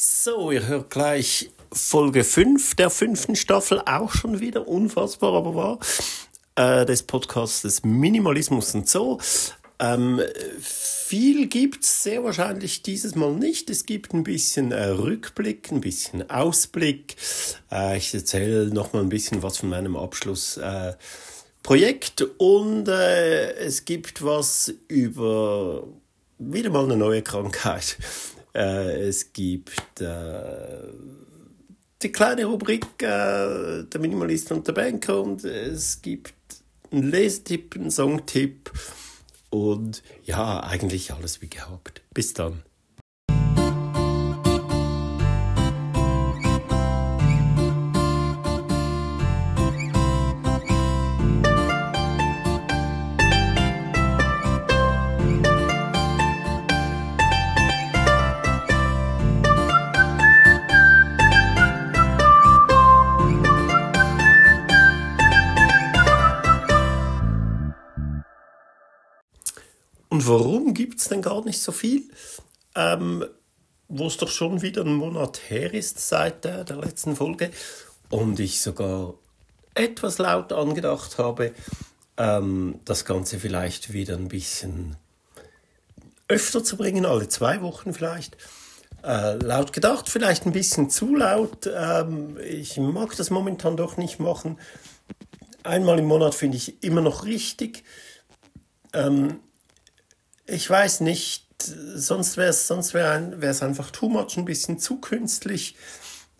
So, ihr hört gleich Folge 5 der fünften Staffel, auch schon wieder unfassbar, aber wahr, äh, des Podcasts Minimalismus und so. Ähm, viel gibt's sehr wahrscheinlich dieses Mal nicht. Es gibt ein bisschen äh, Rückblick, ein bisschen Ausblick. Äh, ich erzähle noch mal ein bisschen was von meinem Abschlussprojekt äh, und äh, es gibt was über wieder mal eine neue Krankheit. Äh, es gibt äh, die kleine Rubrik äh, Der Minimalist und der Banker und es gibt einen Lesetipp, einen Songtipp und ja, eigentlich alles wie gehabt. Bis dann. Gibt es denn gar nicht so viel? Ähm, Wo es doch schon wieder ein Monat her ist seit der, der letzten Folge und ich sogar etwas laut angedacht habe, ähm, das Ganze vielleicht wieder ein bisschen öfter zu bringen, alle zwei Wochen vielleicht. Äh, laut gedacht, vielleicht ein bisschen zu laut. Ähm, ich mag das momentan doch nicht machen. Einmal im Monat finde ich immer noch richtig. Ähm, ich weiß nicht, sonst wäre es sonst wär es einfach too much, ein bisschen zu künstlich.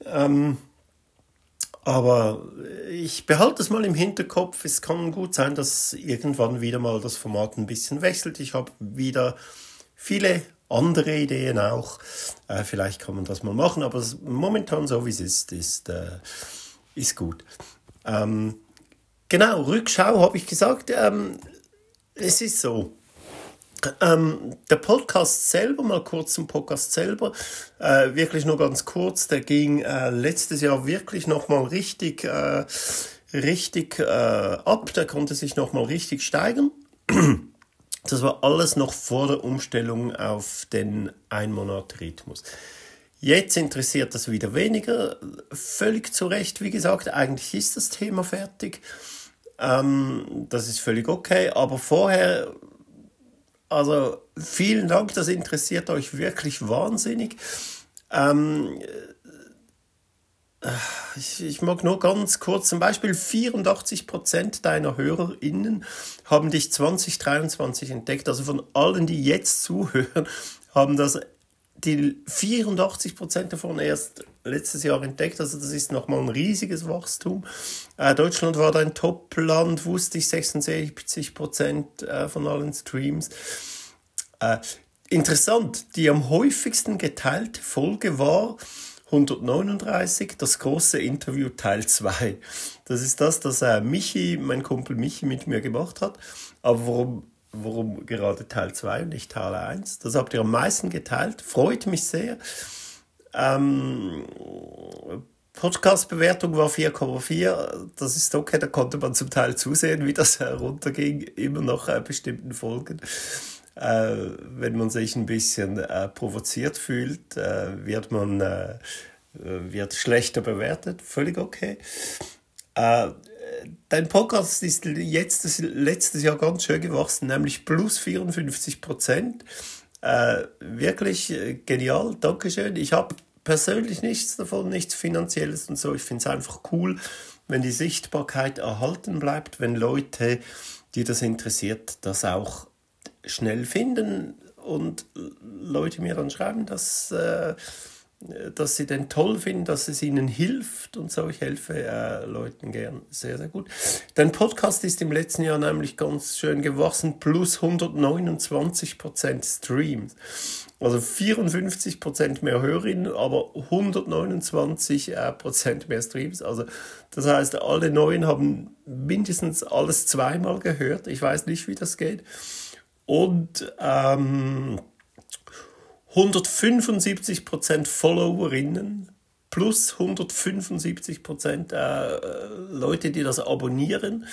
Ähm, aber ich behalte es mal im Hinterkopf. Es kann gut sein, dass irgendwann wieder mal das Format ein bisschen wechselt. Ich habe wieder viele andere Ideen auch. Äh, vielleicht kann man das mal machen, aber momentan so wie es ist, ist, äh, ist gut. Ähm, genau, Rückschau habe ich gesagt. Ähm, es ist so. Ähm, der Podcast selber, mal kurz zum Podcast selber, äh, wirklich nur ganz kurz, der ging äh, letztes Jahr wirklich nochmal richtig, äh, richtig äh, ab, der konnte sich nochmal richtig steigern. Das war alles noch vor der Umstellung auf den Einmonat-Rhythmus. Jetzt interessiert das wieder weniger, völlig zu Recht, wie gesagt, eigentlich ist das Thema fertig. Ähm, das ist völlig okay, aber vorher also vielen Dank, das interessiert euch wirklich wahnsinnig. Ähm, äh, ich, ich, mag nur ganz kurz zum Beispiel 84% deiner HörerInnen haben dich 2023 entdeckt. Also von allen, die jetzt zuhören, haben das die 84% davon erst letztes Jahr entdeckt. Also das ist nochmal ein riesiges Wachstum. Äh, Deutschland war dein Top-Land, wusste ich, 76% äh, von allen Streams. Äh, interessant, die am häufigsten geteilte Folge war 139, das große Interview Teil 2. Das ist das, das äh, Michi, mein Kumpel Michi mit mir gemacht hat. Aber warum warum gerade Teil 2 und nicht Teil 1. Das habt ihr am meisten geteilt. Freut mich sehr. Ähm, Podcast-Bewertung war 4,4. Das ist okay, da konnte man zum Teil zusehen, wie das herunterging. Immer noch äh, bestimmten Folgen. Äh, wenn man sich ein bisschen äh, provoziert fühlt, äh, wird man äh, wird schlechter bewertet. Völlig okay. Dein Podcast ist jetzt letztes Jahr ganz schön gewachsen, nämlich plus 54 Prozent. Äh, wirklich äh, genial, Dankeschön. Ich habe persönlich nichts davon, nichts Finanzielles und so. Ich finde es einfach cool, wenn die Sichtbarkeit erhalten bleibt, wenn Leute, die das interessiert, das auch schnell finden und Leute mir dann schreiben, dass. Äh, dass sie den toll finden, dass es ihnen hilft und so. Ich helfe äh, Leuten gern sehr, sehr gut. Dein Podcast ist im letzten Jahr nämlich ganz schön gewachsen, plus 129% Streams. Also 54% mehr Hörerinnen, aber 129% äh, mehr Streams. Also das heißt, alle Neuen haben mindestens alles zweimal gehört. Ich weiß nicht, wie das geht. Und ähm, 175% Followerinnen plus 175% äh, Leute, die das abonnieren.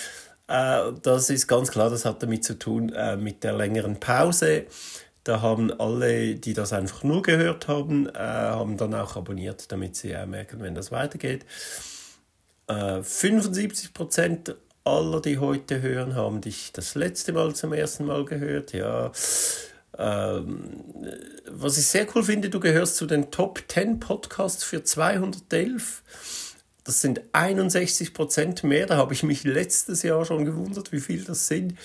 Äh, das ist ganz klar, das hat damit zu tun äh, mit der längeren Pause. Da haben alle, die das einfach nur gehört haben, äh, haben dann auch abonniert, damit sie äh, merken, wenn das weitergeht. Äh, 75% aller, die heute hören, haben dich das letzte Mal zum ersten Mal gehört. Ja, ähm, was ich sehr cool finde, du gehörst zu den Top 10 Podcasts für 211. Das sind 61 Prozent mehr. Da habe ich mich letztes Jahr schon gewundert, wie viel das sind.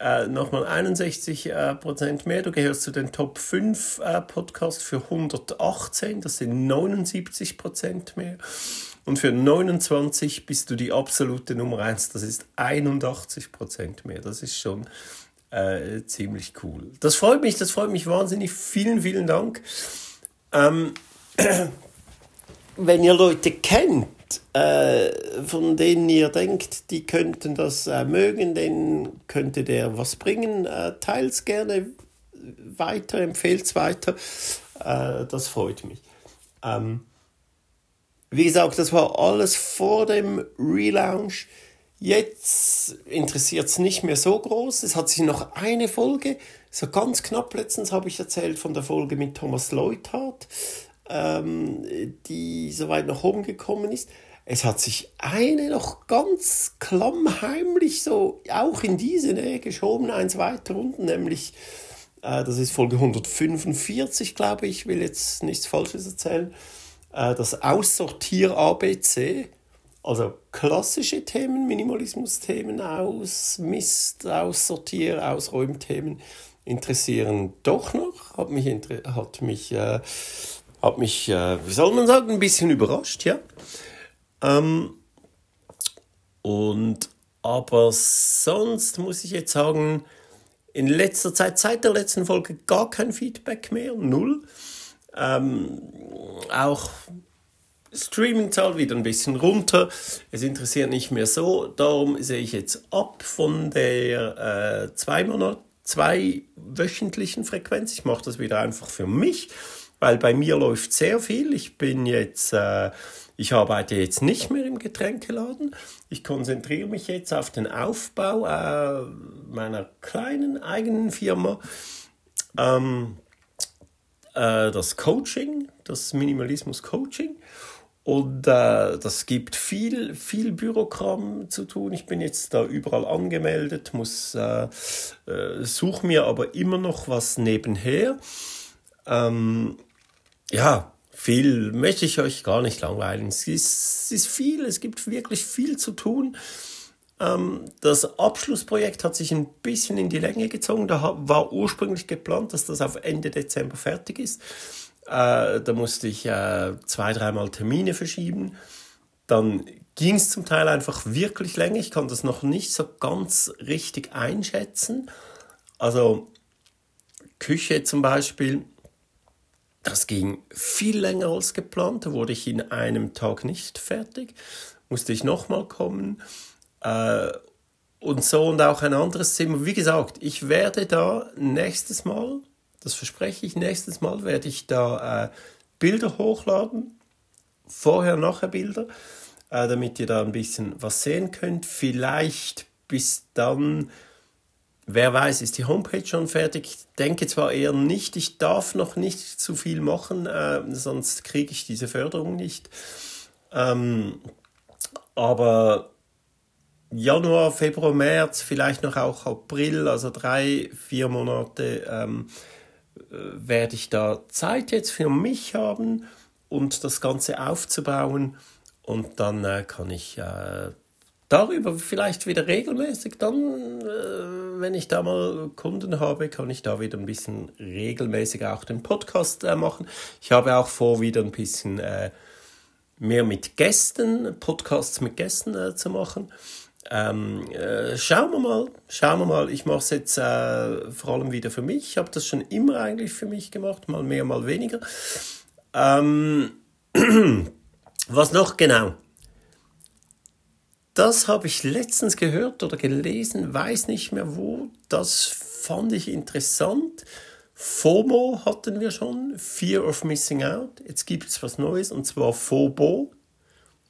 Äh, nochmal 61 äh, Prozent mehr. Du gehörst zu den Top 5 äh, Podcasts für 118. Das sind 79 Prozent mehr. Und für 29 bist du die absolute Nummer 1. Das ist 81 Prozent mehr. Das ist schon äh, ziemlich cool. Das freut mich, das freut mich wahnsinnig. Vielen, vielen Dank. Ähm, wenn ihr Leute kennt, äh, von denen ihr denkt, die könnten das äh, mögen, denen könnte der was bringen, äh, teilt gerne weiter, empfehlt es weiter. Äh, das freut mich. Ähm, wie gesagt, das war alles vor dem Relaunch. Jetzt interessiert es nicht mehr so groß. Es hat sich noch eine Folge, so ganz knapp letztens habe ich erzählt von der Folge mit Thomas Leuthard, ähm, die so weit nach oben gekommen ist. Es hat sich eine noch ganz klammheimlich so auch in diese Nähe geschoben, eins weiter unten, nämlich äh, das ist Folge 145, glaube ich, will jetzt nichts Falsches erzählen, äh, das Aussortier ABC also klassische Themen, Minimalismus-Themen, Ausmist, Aussortier, Ausräumthemen interessieren doch noch. Hat mich, hat mich, äh, hat mich äh, wie soll man sagen, ein bisschen überrascht, ja. Ähm, und aber sonst muss ich jetzt sagen, in letzter Zeit, seit der letzten Folge, gar kein Feedback mehr, null. Ähm, auch Streaming-Zahl wieder ein bisschen runter. Es interessiert nicht mehr so. Darum sehe ich jetzt ab von der äh, zwei Monat, zwei wöchentlichen Frequenz. Ich mache das wieder einfach für mich, weil bei mir läuft sehr viel. Ich bin jetzt, äh, ich arbeite jetzt nicht mehr im Getränkeladen. Ich konzentriere mich jetzt auf den Aufbau äh, meiner kleinen eigenen Firma. Ähm, äh, das Coaching, das Minimalismus Coaching. Und äh, das gibt viel, viel Bürokram zu tun. Ich bin jetzt da überall angemeldet, muss äh, äh, suche mir aber immer noch was nebenher. Ähm, ja, viel möchte ich euch gar nicht langweilen. Es ist, es ist viel, es gibt wirklich viel zu tun. Ähm, das Abschlussprojekt hat sich ein bisschen in die Länge gezogen. Da war ursprünglich geplant, dass das auf Ende Dezember fertig ist. Äh, da musste ich äh, zwei, dreimal Termine verschieben. Dann ging es zum Teil einfach wirklich länger. Ich kann das noch nicht so ganz richtig einschätzen. Also Küche zum Beispiel, das ging viel länger als geplant. Da wurde ich in einem Tag nicht fertig. Musste ich nochmal kommen. Äh, und so und auch ein anderes Zimmer. Wie gesagt, ich werde da nächstes Mal das verspreche ich. Nächstes Mal werde ich da äh, Bilder hochladen. Vorher, nachher Bilder. Äh, damit ihr da ein bisschen was sehen könnt. Vielleicht bis dann, wer weiß, ist die Homepage schon fertig. Ich denke zwar eher nicht, ich darf noch nicht zu viel machen, äh, sonst kriege ich diese Förderung nicht. Ähm, aber Januar, Februar, März, vielleicht noch auch April, also drei, vier Monate ähm, werde ich da Zeit jetzt für mich haben und das Ganze aufzubauen und dann äh, kann ich äh, darüber vielleicht wieder regelmäßig dann, äh, wenn ich da mal Kunden habe, kann ich da wieder ein bisschen regelmäßig auch den Podcast äh, machen. Ich habe auch vor, wieder ein bisschen äh, mehr mit Gästen, Podcasts mit Gästen äh, zu machen. Ähm, äh, schauen wir mal, schauen wir mal. Ich mache es jetzt äh, vor allem wieder für mich. Ich habe das schon immer eigentlich für mich gemacht, mal mehr, mal weniger. Ähm, was noch genau? Das habe ich letztens gehört oder gelesen, weiß nicht mehr wo. Das fand ich interessant. FOMO hatten wir schon, Fear of Missing Out. Jetzt gibt es was Neues und zwar FOBO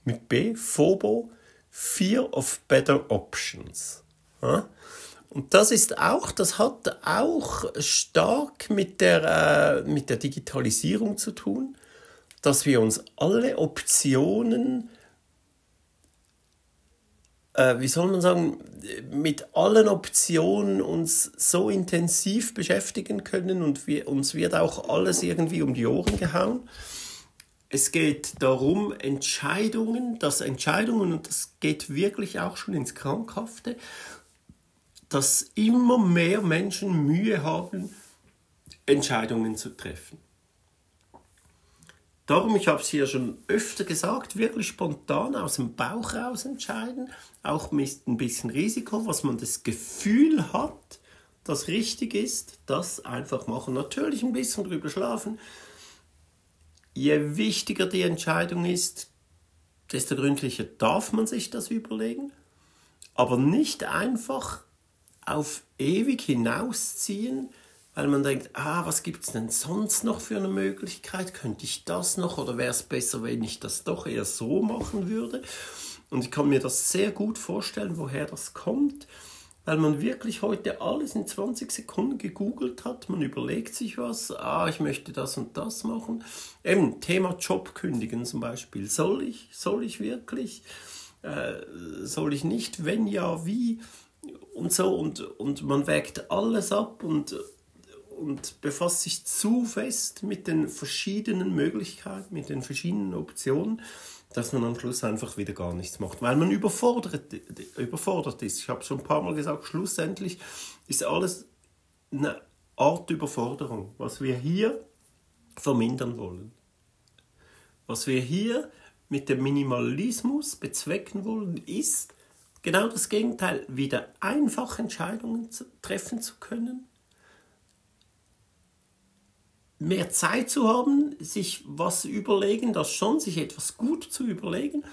mit B, FOBO. Fear of Better Options. Ja? Und das ist auch, das hat auch stark mit der, äh, mit der Digitalisierung zu tun, dass wir uns alle Optionen äh, wie soll man sagen, mit allen Optionen uns so intensiv beschäftigen können und wir, uns wird auch alles irgendwie um die Ohren gehauen. Es geht darum, Entscheidungen, dass Entscheidungen, und das geht wirklich auch schon ins Krankhafte, dass immer mehr Menschen Mühe haben, Entscheidungen zu treffen. Darum, ich habe es hier schon öfter gesagt, wirklich spontan aus dem Bauch raus entscheiden, auch mit ein bisschen Risiko, was man das Gefühl hat, das richtig ist, das einfach machen. Natürlich ein bisschen drüber schlafen. Je wichtiger die Entscheidung ist, desto gründlicher darf man sich das überlegen, aber nicht einfach auf ewig hinausziehen, weil man denkt, ah, was gibt es denn sonst noch für eine Möglichkeit? Könnte ich das noch oder wäre es besser, wenn ich das doch eher so machen würde? Und ich kann mir das sehr gut vorstellen, woher das kommt, weil man wirklich heute alles in 20 Sekunden gegoogelt hat. Man überlegt sich was, ah, ich möchte das und das machen. Eben, Thema Job kündigen zum Beispiel. Soll ich? Soll ich wirklich? Äh, soll ich nicht? Wenn ja, wie? Und so, und, und man wägt alles ab und und befasst sich zu fest mit den verschiedenen Möglichkeiten, mit den verschiedenen Optionen, dass man am Schluss einfach wieder gar nichts macht, weil man überfordert, überfordert ist. Ich habe schon ein paar Mal gesagt, schlussendlich ist alles eine Art Überforderung, was wir hier vermindern wollen. Was wir hier mit dem Minimalismus bezwecken wollen, ist genau das Gegenteil, wieder einfach Entscheidungen treffen zu können, mehr Zeit zu haben, sich was überlegen, das schon, sich etwas gut zu überlegen.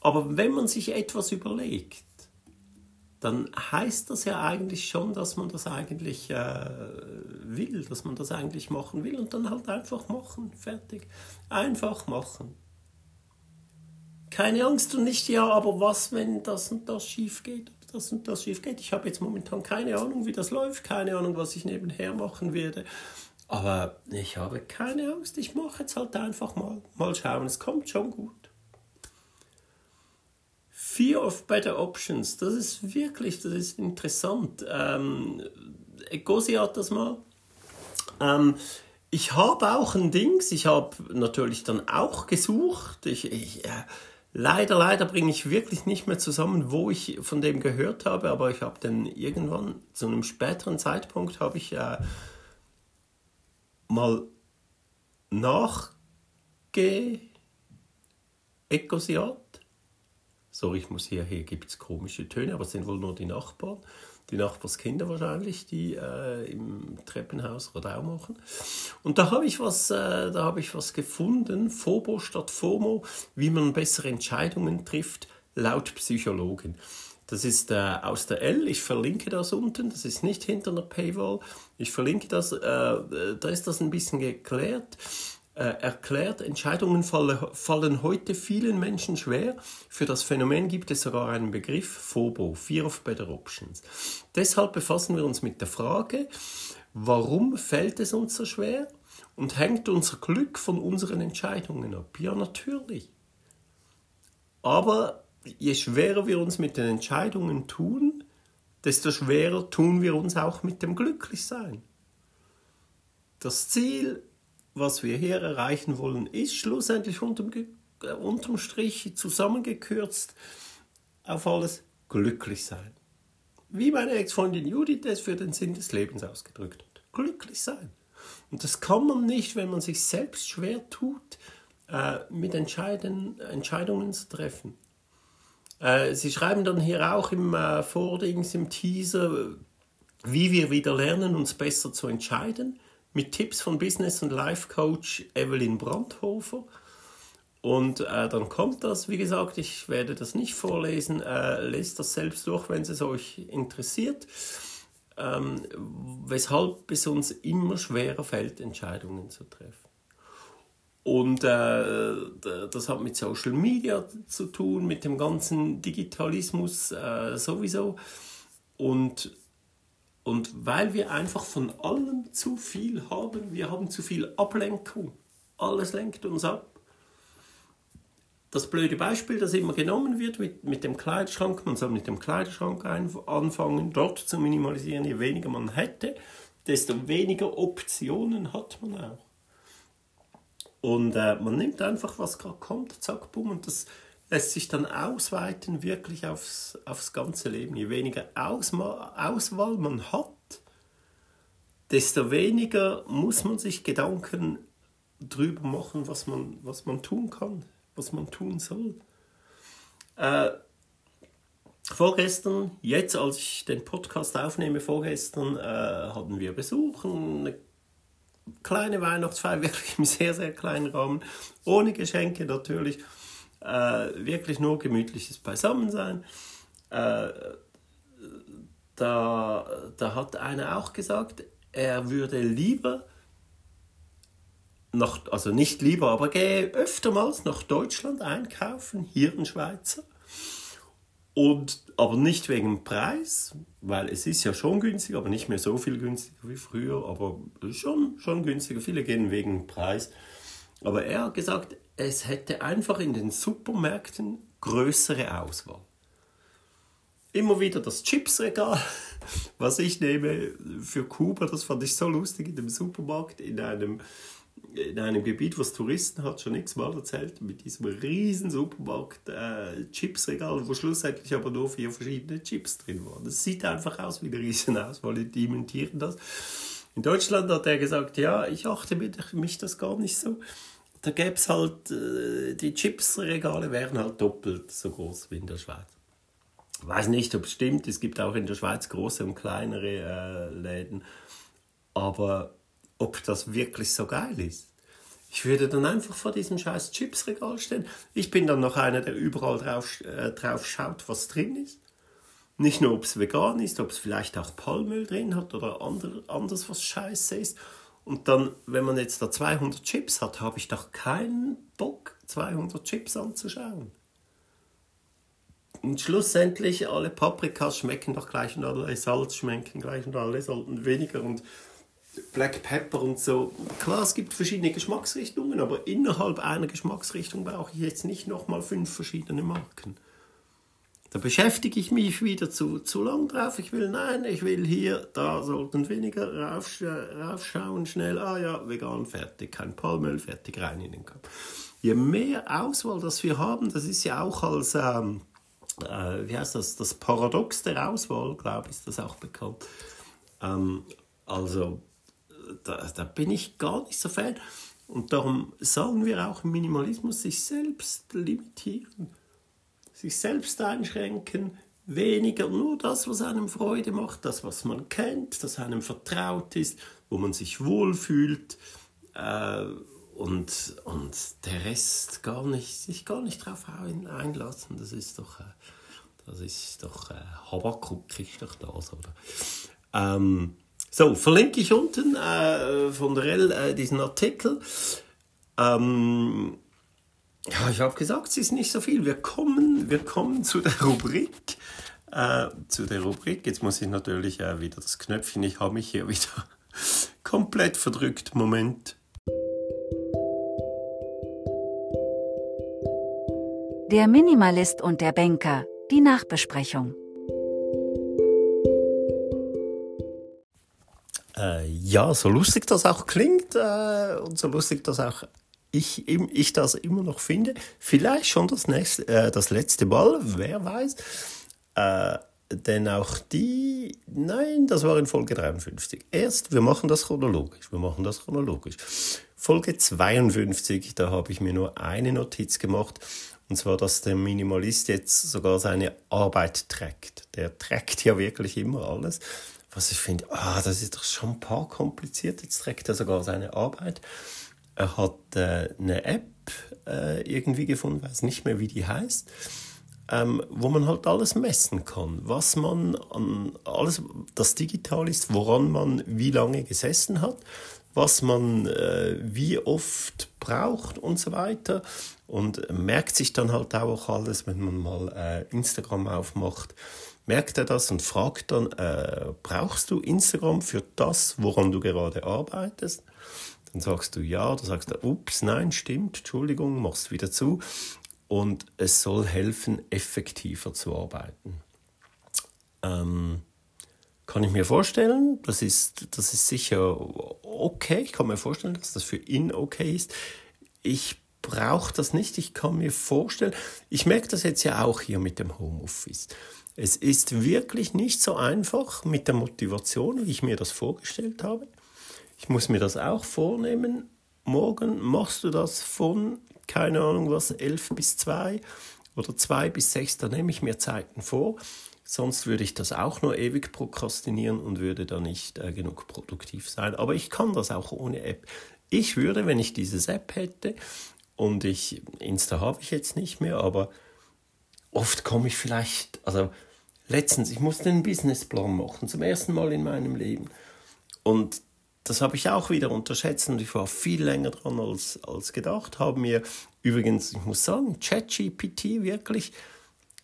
Aber wenn man sich etwas überlegt, dann heißt das ja eigentlich schon, dass man das eigentlich äh, will, dass man das eigentlich machen will und dann halt einfach machen, fertig. Einfach machen. Keine Angst und nicht, ja, aber was, wenn das und das schief geht, das und das schief geht. Ich habe jetzt momentan keine Ahnung, wie das läuft, keine Ahnung, was ich nebenher machen werde. Aber ich habe keine Angst, ich mache jetzt halt einfach mal. Mal schauen, es kommt schon gut. Fear of Better Options, das ist wirklich, das ist interessant. Ähm, Egosi hat das mal. Ähm, ich habe auch ein Dings, ich habe natürlich dann auch gesucht. Ich, ich äh, leider, leider bringe ich wirklich nicht mehr zusammen, wo ich von dem gehört habe, aber ich habe dann irgendwann zu einem späteren Zeitpunkt habe ich äh, mal nachge. Sorry, ich muss hier, hier gibt es komische Töne, aber es sind wohl nur die Nachbarn, die Nachbarskinder wahrscheinlich, die äh, im Treppenhaus Radau machen. Und da habe ich was, äh, da habe ich was gefunden, Fobo statt FOMO, wie man bessere Entscheidungen trifft, laut Psychologen. Das ist äh, aus der L. Ich verlinke das unten. Das ist nicht hinter einer Paywall. Ich verlinke das. Äh, da ist das ein bisschen geklärt. Äh, erklärt, Entscheidungen falle, fallen heute vielen Menschen schwer. Für das Phänomen gibt es sogar einen Begriff, FOBO, Fear of Better Options. Deshalb befassen wir uns mit der Frage, warum fällt es uns so schwer und hängt unser Glück von unseren Entscheidungen ab? Ja, natürlich. Aber je schwerer wir uns mit den Entscheidungen tun, desto schwerer tun wir uns auch mit dem Glücklichsein. Das Ziel, was wir hier erreichen wollen, ist schlussendlich unterm, äh, unterm Strich zusammengekürzt auf alles glücklich sein. Wie meine Ex-Freundin Judith es für den Sinn des Lebens ausgedrückt hat. Glücklich sein. Und das kann man nicht, wenn man sich selbst schwer tut, äh, mit Entscheidungen zu treffen. Äh, Sie schreiben dann hier auch im äh, Vordings, im Teaser, wie wir wieder lernen, uns besser zu entscheiden, mit Tipps von Business- und Life-Coach Evelyn Brandhofer. Und äh, dann kommt das, wie gesagt, ich werde das nicht vorlesen, äh, lest das selbst durch, wenn es euch interessiert, ähm, weshalb es uns immer schwerer fällt, Entscheidungen zu treffen. Und äh, das hat mit Social Media zu tun, mit dem ganzen Digitalismus äh, sowieso. Und Und weil wir einfach von allem zu viel haben, wir haben zu viel Ablenkung. Alles lenkt uns ab. Das blöde Beispiel, das immer genommen wird mit, mit dem Kleiderschrank, man soll mit dem Kleiderschrank anfangen, dort zu minimalisieren. Je weniger man hätte, desto weniger Optionen hat man auch. Und äh, man nimmt einfach, was gerade kommt, zack, bumm, und das lässt sich dann ausweiten wirklich aufs, aufs ganze Leben. Je weniger Ausma Auswahl man hat, desto weniger muss man sich Gedanken drüber machen, was man, was man tun kann, was man tun soll. Äh, vorgestern, jetzt als ich den Podcast aufnehme, vorgestern äh, hatten wir Besuch, eine kleine Weihnachtsfeier, wirklich im sehr, sehr kleinen Rahmen, ohne Geschenke natürlich, äh, wirklich nur gemütliches Beisammensein. Äh, da, da hat einer auch gesagt, er würde lieber nach, also nicht lieber, aber gehe öftermals nach Deutschland einkaufen, hier in Schweizer. Und, aber nicht wegen Preis, weil es ist ja schon günstig, aber nicht mehr so viel günstiger wie früher, aber schon, schon günstiger. Viele gehen wegen Preis. Aber er hat gesagt, es hätte einfach in den Supermärkten größere Auswahl. Immer wieder das Chipsregal, was ich nehme für Kuba, das fand ich so lustig in dem Supermarkt, in einem in einem Gebiet, was Touristen hat, schon x-mal erzählt, mit diesem riesen Supermarkt äh, Chipsregal, wo schlussendlich aber nur vier verschiedene Chips drin waren. Das sieht einfach aus wie eine riesen Auswahl, die imitieren das. In Deutschland hat er gesagt, ja, ich achte mich das gar nicht so. Da gäbe es halt, äh, die Chipsregale wären halt doppelt so groß wie in der Schweiz. Ich weiß nicht, ob es stimmt, es gibt auch in der Schweiz große und kleinere äh, Läden, aber ob das wirklich so geil ist. Ich würde dann einfach vor diesem scheiß Chipsregal stehen. Ich bin dann noch einer, der überall drauf, äh, drauf schaut, was drin ist. Nicht nur, ob es vegan ist, ob es vielleicht auch Palmöl drin hat oder ander, anders was scheiße ist. Und dann, wenn man jetzt da 200 Chips hat, habe ich doch keinen Bock, 200 Chips anzuschauen. Und schlussendlich, alle Paprikas schmecken doch gleich und alle Salz schmecken gleich und alle sollten weniger. Und Black Pepper und so. Klar, es gibt verschiedene Geschmacksrichtungen, aber innerhalb einer Geschmacksrichtung brauche ich jetzt nicht nochmal fünf verschiedene Marken. Da beschäftige ich mich wieder zu, zu lang drauf. Ich will, nein, ich will hier, da sollten weniger raufsch raufschauen, schnell, ah ja, vegan, fertig, kein Palmöl, fertig, rein in den Kopf. Je mehr Auswahl das wir haben, das ist ja auch als, ähm, äh, wie heißt das, das Paradox der Auswahl, glaube ich, ist das auch bekannt. Ähm, also da, da bin ich gar nicht so Fan. Und darum sagen wir auch im Minimalismus, sich selbst limitieren, sich selbst einschränken, weniger nur das, was einem Freude macht, das, was man kennt, das einem vertraut ist, wo man sich wohlfühlt äh, und, und der Rest gar nicht, sich gar nicht darauf einlassen. Das ist doch, äh, das ist doch äh, Habakuk, kriegst doch das, oder? Ähm, so, verlinke ich unten äh, von der L äh, diesen Artikel. Ähm, ja, ich habe gesagt, es ist nicht so viel. Wir kommen, wir kommen zu der Rubrik. Äh, zu der Rubrik. Jetzt muss ich natürlich äh, wieder das Knöpfchen. Ich habe mich hier wieder komplett verdrückt. Moment. Der Minimalist und der Banker. Die Nachbesprechung. Äh, ja, so lustig das auch klingt äh, und so lustig das auch ich, ich das immer noch finde, vielleicht schon das, nächste, äh, das letzte Mal, wer weiß. Äh, denn auch die, nein, das war in Folge 53. Erst, wir machen das chronologisch, wir machen das chronologisch. Folge 52, da habe ich mir nur eine Notiz gemacht, und zwar, dass der Minimalist jetzt sogar seine Arbeit trägt. Der trägt ja wirklich immer alles was ich finde, ah, das ist doch schon ein paar kompliziert. Jetzt trägt er sogar seine Arbeit. Er hat äh, eine App äh, irgendwie gefunden, weiß nicht mehr, wie die heißt, ähm, wo man halt alles messen kann, was man an alles, das digital ist, woran man wie lange gesessen hat, was man äh, wie oft braucht und so weiter und merkt sich dann halt auch alles, wenn man mal äh, Instagram aufmacht merkt er das und fragt dann, äh, brauchst du Instagram für das, woran du gerade arbeitest? Dann sagst du ja, dann sagst du, ups, nein, stimmt, Entschuldigung, machst wieder zu. Und es soll helfen, effektiver zu arbeiten. Ähm, kann ich mir vorstellen, das ist, das ist sicher okay. Ich kann mir vorstellen, dass das für ihn okay ist. Ich brauche das nicht. Ich kann mir vorstellen, ich merke das jetzt ja auch hier mit dem Homeoffice. Es ist wirklich nicht so einfach mit der Motivation, wie ich mir das vorgestellt habe. Ich muss mir das auch vornehmen. Morgen machst du das von, keine Ahnung was, 11 bis 2 oder 2 bis 6, da nehme ich mir Zeiten vor. Sonst würde ich das auch nur ewig prokrastinieren und würde da nicht äh, genug produktiv sein. Aber ich kann das auch ohne App. Ich würde, wenn ich dieses App hätte, und ich, Insta habe ich jetzt nicht mehr, aber oft komme ich vielleicht, also letztens, ich musste einen Businessplan machen, zum ersten Mal in meinem Leben. Und das habe ich auch wieder unterschätzt und ich war viel länger dran als, als gedacht. Haben mir übrigens, ich muss sagen, ChatGPT wirklich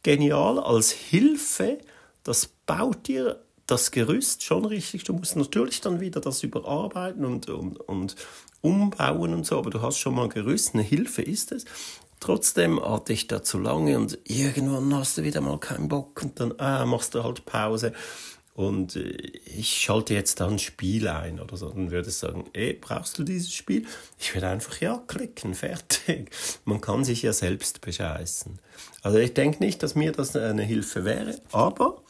genial als Hilfe. Das baut dir das Gerüst schon richtig. Du musst natürlich dann wieder das überarbeiten und, und, und umbauen und so, aber du hast schon mal Gerüst, eine Hilfe ist es. Trotzdem hatte ich da zu lange und irgendwann hast du wieder mal keinen Bock und dann ah, machst du halt Pause. Und äh, ich schalte jetzt da ein Spiel ein oder so. Dann würde ich sagen, ey, brauchst du dieses Spiel? Ich würde einfach ja klicken, fertig. Man kann sich ja selbst bescheißen. Also ich denke nicht, dass mir das eine Hilfe wäre, aber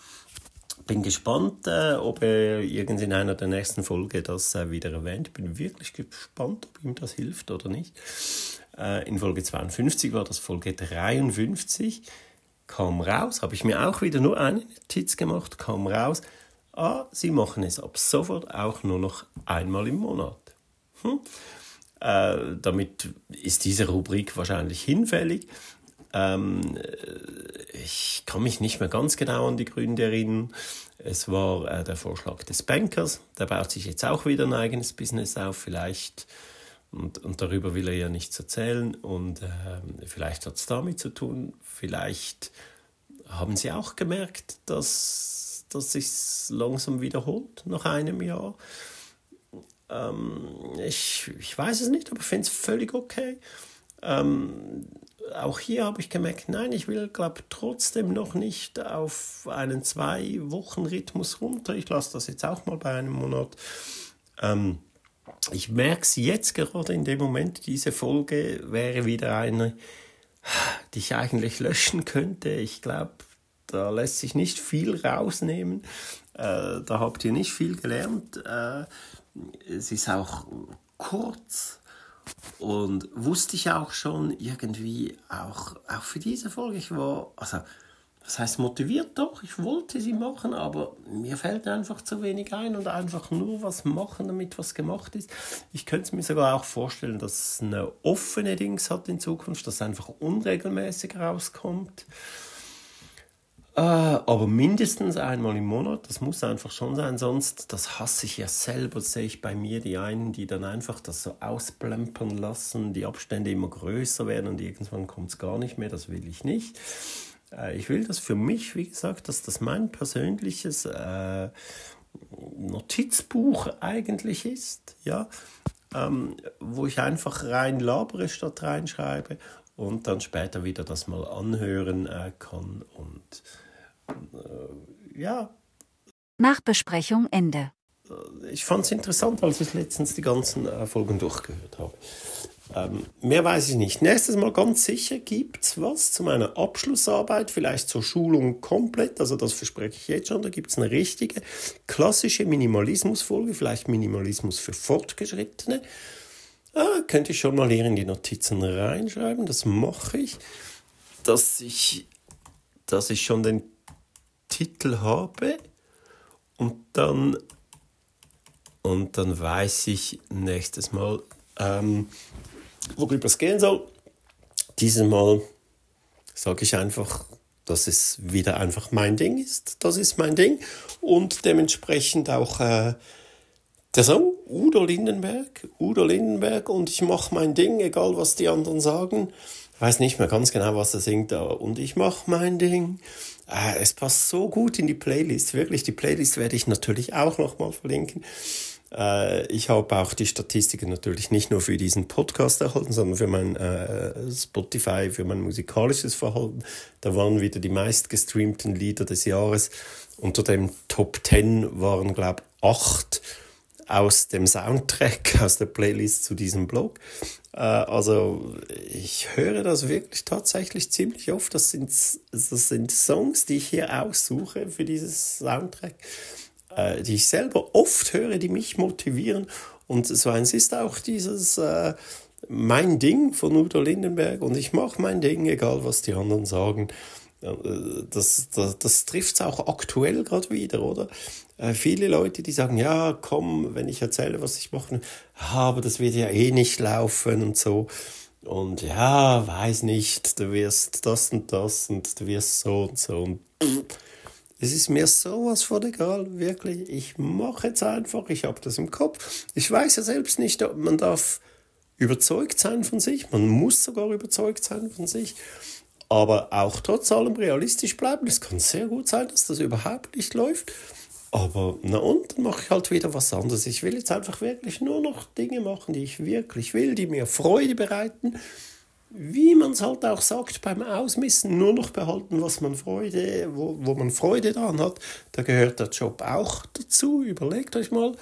bin gespannt, äh, ob er irgend in einer der nächsten Folge das äh, wieder erwähnt. Bin wirklich gespannt, ob ihm das hilft oder nicht. Äh, in Folge 52 war das Folge 53. Kam raus, habe ich mir auch wieder nur eine Notiz gemacht, kam raus. Ah, sie machen es ab sofort auch nur noch einmal im Monat. Hm? Äh, damit ist diese Rubrik wahrscheinlich hinfällig. Ähm, ich kann mich nicht mehr ganz genau an die Gründe erinnern. Es war äh, der Vorschlag des Bankers. Der baut sich jetzt auch wieder ein eigenes Business auf, vielleicht. Und, und darüber will er ja nichts erzählen. Und äh, vielleicht hat es damit zu tun. Vielleicht haben sie auch gemerkt, dass, dass sich langsam wiederholt nach einem Jahr. Ähm, ich, ich weiß es nicht, aber ich finde es völlig okay. Ähm, auch hier habe ich gemerkt, nein, ich will, glaube trotzdem noch nicht auf einen Zwei-Wochen-Rhythmus runter. Ich lasse das jetzt auch mal bei einem Monat. Ähm, ich merke es jetzt gerade in dem Moment, diese Folge wäre wieder eine, die ich eigentlich löschen könnte. Ich glaube, da lässt sich nicht viel rausnehmen. Äh, da habt ihr nicht viel gelernt. Äh, es ist auch kurz und wusste ich auch schon irgendwie, auch, auch für diese Folge, ich war, also, das heißt motiviert doch, ich wollte sie machen, aber mir fällt einfach zu wenig ein und einfach nur was machen, damit was gemacht ist. Ich könnte mir sogar auch vorstellen, dass es eine offene Dings hat in Zukunft, dass es einfach unregelmäßig rauskommt. Äh, aber mindestens einmal im Monat, das muss einfach schon sein, sonst, das hasse ich ja selber, sehe ich bei mir die einen, die dann einfach das so ausplempern lassen, die Abstände immer größer werden und irgendwann kommt es gar nicht mehr, das will ich nicht. Äh, ich will das für mich, wie gesagt, dass das mein persönliches äh, Notizbuch eigentlich ist, ja, ähm, wo ich einfach rein labere statt reinschreibe und dann später wieder das mal anhören äh, kann und äh, ja. Nachbesprechung Ende. Äh, ich fand es interessant, als ich letztens die ganzen äh, Folgen durchgehört habe. Ähm, mehr weiß ich nicht. Nächstes Mal ganz sicher gibt es was zu meiner Abschlussarbeit, vielleicht zur Schulung komplett, also das verspreche ich jetzt schon. Da gibt es eine richtige klassische Minimalismusfolge, vielleicht Minimalismus für Fortgeschrittene. Ah, könnte ich schon mal hier in die Notizen reinschreiben, das mache ich, dass ich, dass ich schon den Titel habe und dann, und dann weiß ich nächstes Mal, ähm, worüber es gehen soll. Dieses Mal sage ich einfach, dass es wieder einfach mein Ding ist. Das ist mein Ding und dementsprechend auch äh, der Song Udo Lindenberg, Udo Lindenberg und ich mache mein Ding, egal was die anderen sagen. Ich weiß nicht mehr ganz genau, was er singt, aber und ich mache mein Ding. Ah, es passt so gut in die Playlist, wirklich. Die Playlist werde ich natürlich auch nochmal verlinken. Äh, ich habe auch die Statistiken natürlich nicht nur für diesen Podcast erhalten, sondern für mein äh, Spotify, für mein musikalisches Verhalten. Da waren wieder die meistgestreamten Lieder des Jahres. Unter dem Top 10 waren, glaube ich, acht aus dem Soundtrack, aus der Playlist zu diesem Blog. Äh, also ich höre das wirklich tatsächlich ziemlich oft. Das sind, das sind Songs, die ich hier aussuche für dieses Soundtrack äh, die ich selber oft höre, die mich motivieren. Und so eins ist auch dieses äh, Mein Ding von Udo Lindenberg und ich mache mein Ding, egal was die anderen sagen. Äh, das, das, das trifft es auch aktuell gerade wieder, oder? Äh, viele Leute, die sagen, ja, komm, wenn ich erzähle, was ich mache, aber das wird ja eh nicht laufen und so. Und ja, weiß nicht, du wirst das und das und du wirst so und so. Und es ist mir sowas von egal, wirklich. Ich mache jetzt einfach, ich habe das im Kopf. Ich weiß ja selbst nicht, ob man darf überzeugt sein von sich, man muss sogar überzeugt sein von sich, aber auch trotz allem realistisch bleiben. Es kann sehr gut sein, dass das überhaupt nicht läuft. Aber na und, dann mache ich halt wieder was anderes. Ich will jetzt einfach wirklich nur noch Dinge machen, die ich wirklich will, die mir Freude bereiten wie man es halt auch sagt beim Ausmissen, nur noch behalten, was man Freude, wo, wo man Freude daran hat. Da gehört der Job auch dazu. Überlegt euch mal,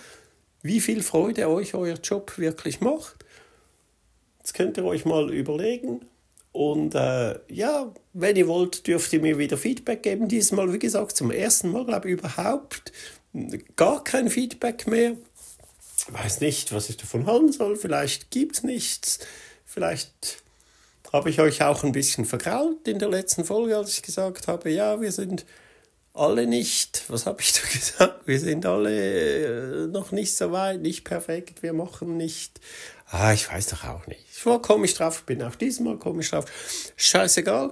wie viel Freude euch euer Job wirklich macht. Jetzt könnt ihr euch mal überlegen. Und äh, ja, wenn ihr wollt, dürft ihr mir wieder Feedback geben. Diesmal, wie gesagt, zum ersten Mal, glaube ich, überhaupt gar kein Feedback mehr. Ich weiß nicht, was ich davon halten soll. Vielleicht gibt es nichts. Vielleicht habe ich euch auch ein bisschen vergrault in der letzten Folge, als ich gesagt habe, ja, wir sind alle nicht, was habe ich da gesagt? Wir sind alle äh, noch nicht so weit, nicht perfekt, wir machen nicht. Ah, ich weiß doch auch nicht. Ich war komisch drauf, bin auch diesmal komisch drauf. Scheißegal,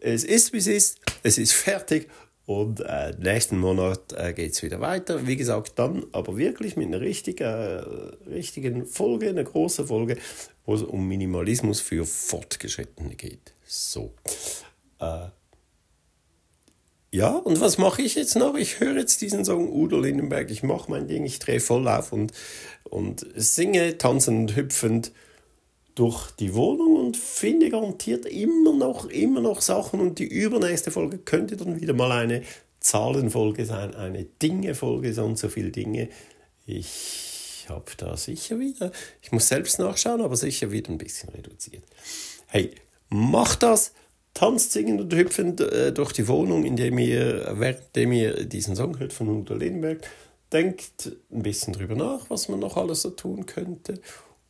es ist wie es ist, es ist fertig und äh, nächsten Monat äh, geht es wieder weiter. Wie gesagt, dann aber wirklich mit einer richtigen, äh, richtigen Folge, einer großen Folge, wo es um Minimalismus für Fortgeschrittene geht. So. Äh, ja, und was mache ich jetzt noch? Ich höre jetzt diesen Song Udo Lindenberg, ich mache mein Ding, ich drehe voll auf und, und singe, tanzend, hüpfend durch die Wohnung und finde garantiert immer noch, immer noch Sachen. Und die übernächste Folge könnte dann wieder mal eine Zahlenfolge sein, eine Dingefolge, so und so viele Dinge. Ich habe da sicher wieder, ich muss selbst nachschauen, aber sicher wieder ein bisschen reduziert. Hey, macht das! Tanzt, singend und hüpfend äh, durch die Wohnung, indem ihr, währenddem ihr diesen Song hört von Udo Lindenberg, denkt ein bisschen drüber nach, was man noch alles so tun könnte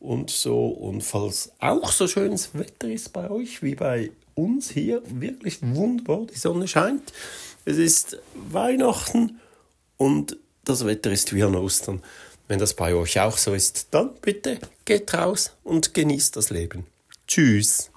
und so. Und falls auch so schönes Wetter ist bei euch wie bei uns hier, wirklich wunderbar, die Sonne scheint. Es ist Weihnachten und das Wetter ist wie an Ostern. Wenn das bei euch auch so ist, dann bitte geht raus und genießt das Leben. Tschüss.